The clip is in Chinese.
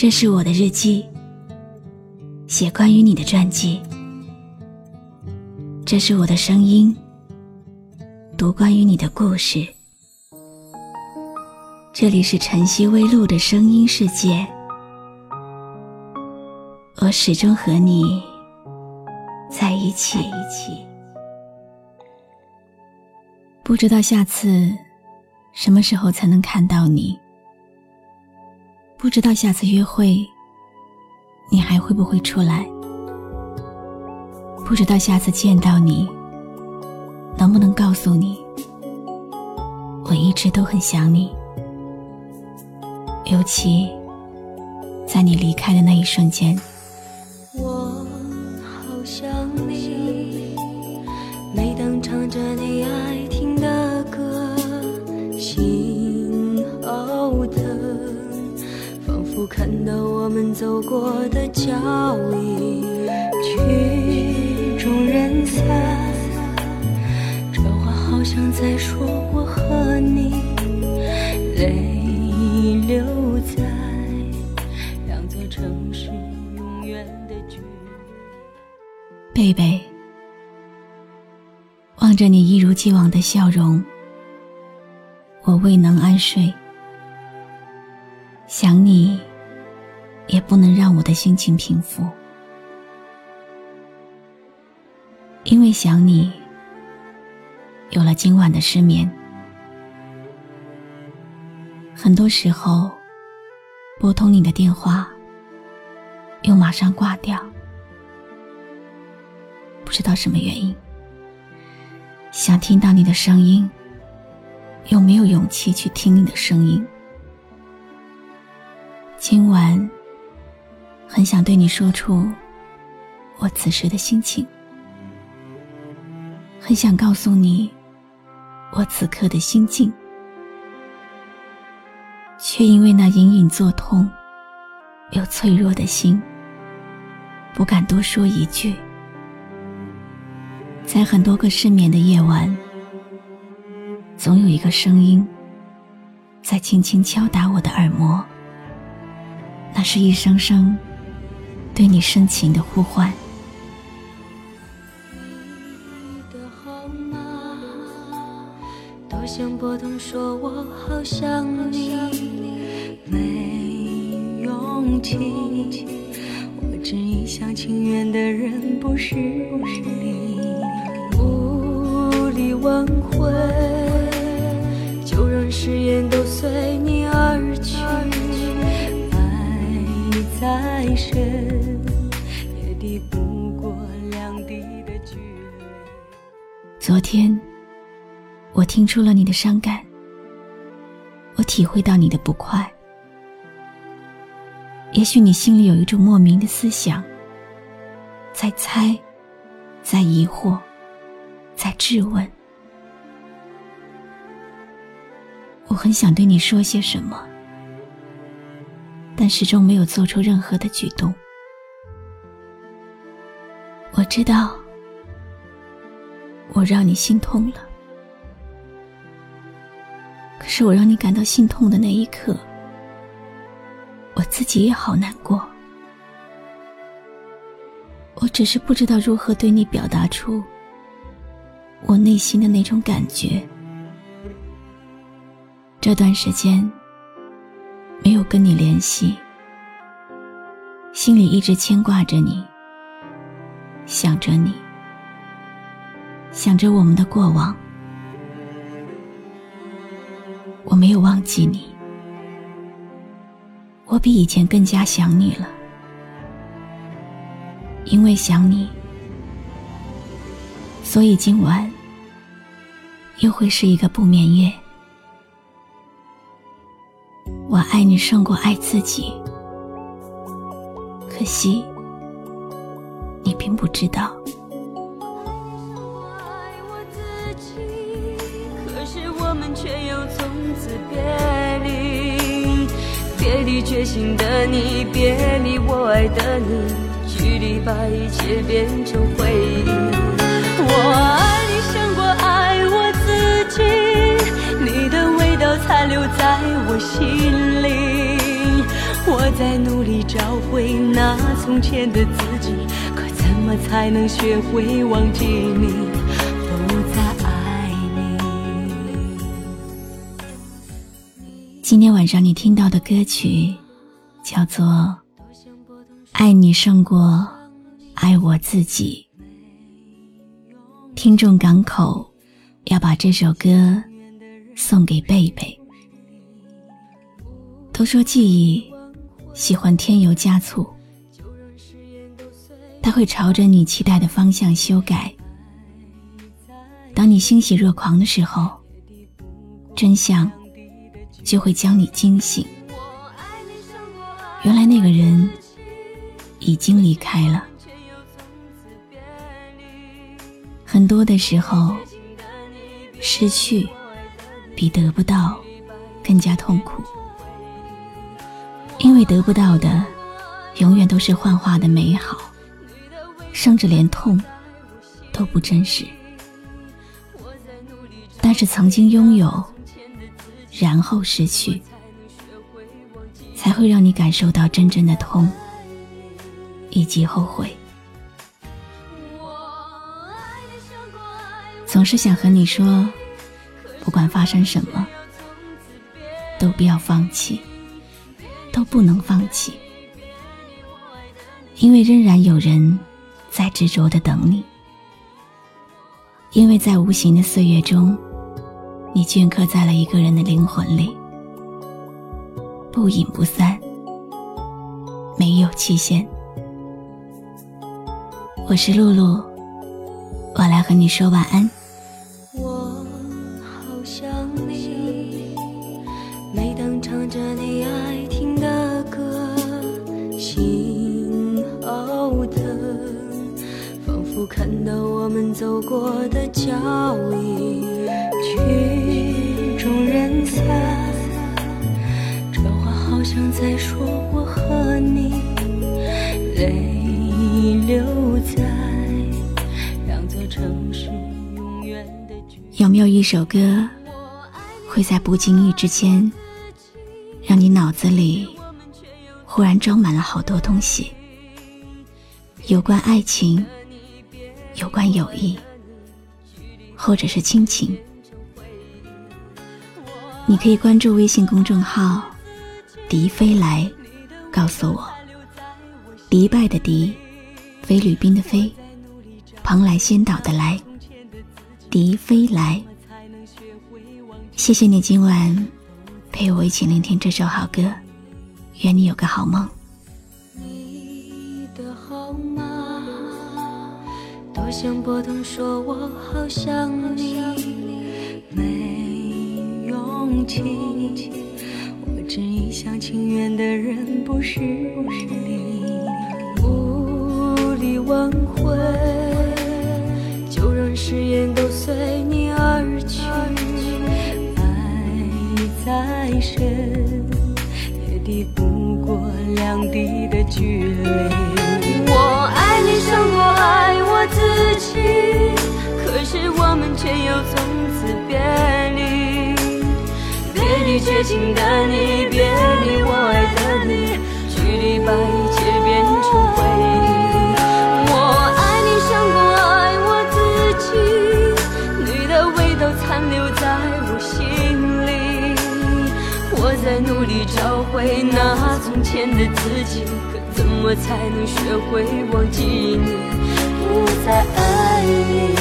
这是我的日记，写关于你的传记。这是我的声音，读关于你的故事。这里是晨曦微露的声音世界，我始终和你在一起。不知道下次什么时候才能看到你。不知道下次约会，你还会不会出来？不知道下次见到你，能不能告诉你，我一直都很想你。尤其在你离开的那一瞬间，我好想你。每当唱着看到我们走过的脚印，曲终人散。这话好像在说我和你，泪流在两座城市永远的距离。贝贝，望着你一如既往的笑容，我未能安睡，想你。也不能让我的心情平复，因为想你，有了今晚的失眠。很多时候，拨通你的电话，又马上挂掉，不知道什么原因。想听到你的声音，又没有勇气去听你的声音。今晚。很想对你说出我此时的心情，很想告诉你我此刻的心境，却因为那隐隐作痛又脆弱的心，不敢多说一句。在很多个失眠的夜晚，总有一个声音在轻轻敲打我的耳膜，那是一声声。对你深情的呼唤。你的号码，多想拨通，说我好想你，没勇气。我只一厢情愿的人不是你，无力挽回，就让誓言都随你而去。爱再深。昨天，我听出了你的伤感，我体会到你的不快。也许你心里有一种莫名的思想，在猜，在疑惑，在质问。我很想对你说些什么，但始终没有做出任何的举动。我知道。我让你心痛了，可是我让你感到心痛的那一刻，我自己也好难过。我只是不知道如何对你表达出我内心的那种感觉。这段时间没有跟你联系，心里一直牵挂着你，想着你。想着我们的过往，我没有忘记你，我比以前更加想你了。因为想你，所以今晚又会是一个不眠夜。我爱你胜过爱自己，可惜你并不知道。决心的你，别离我爱的你，距离把一切变成回忆。我爱你胜过爱我自己，你的味道残留在我心里，我在努力找回那从前的自己，可怎么才能学会忘记你，今天晚上你听到的歌曲叫做《爱你胜过爱我自己》，听众港口要把这首歌送给贝贝。都说记忆喜欢添油加醋，它会朝着你期待的方向修改。当你欣喜若狂的时候，真相就会将你惊醒。原来那个人已经离开了。很多的时候，失去比得不到更加痛苦。因为得不到的，永远都是幻化的美好，甚至连痛都不真实。但是曾经拥有，然后失去，才会让你感受到真正的痛以及后悔。总是想和你说，不管发生什么，都不要放弃。都不能放弃，因为仍然有人在执着的等你，因为在无形的岁月中，你镌刻在了一个人的灵魂里，不隐不散，没有期限。我是露露，我来和你说晚安。看到我们走过的脚印，曲终人散。这话好像在说我和你，泪流在两座城市永远的距有没有一首歌，会在不经意之间，让你脑子里忽然装满了好多东西，有关爱情。有关友谊，或者是亲情，你可以关注微信公众号“迪飞来”，告诉我。迪拜的迪，菲律宾的菲，蓬莱仙岛的来，迪飞来。谢谢你今晚陪我一起聆听这首好歌，愿你有个好梦。想拨通，说我好想你，没勇气。我只一厢情愿的人不是你，无力挽回，就让誓言都随你而去。爱再深，也抵不过两地的距离。情的你，别离我爱的你，距离把一切变成回忆。我爱你胜过爱我自己，你的味道残留在我心里。我在努力找回那从前的自己，可怎么才能学会忘记你？不再爱你。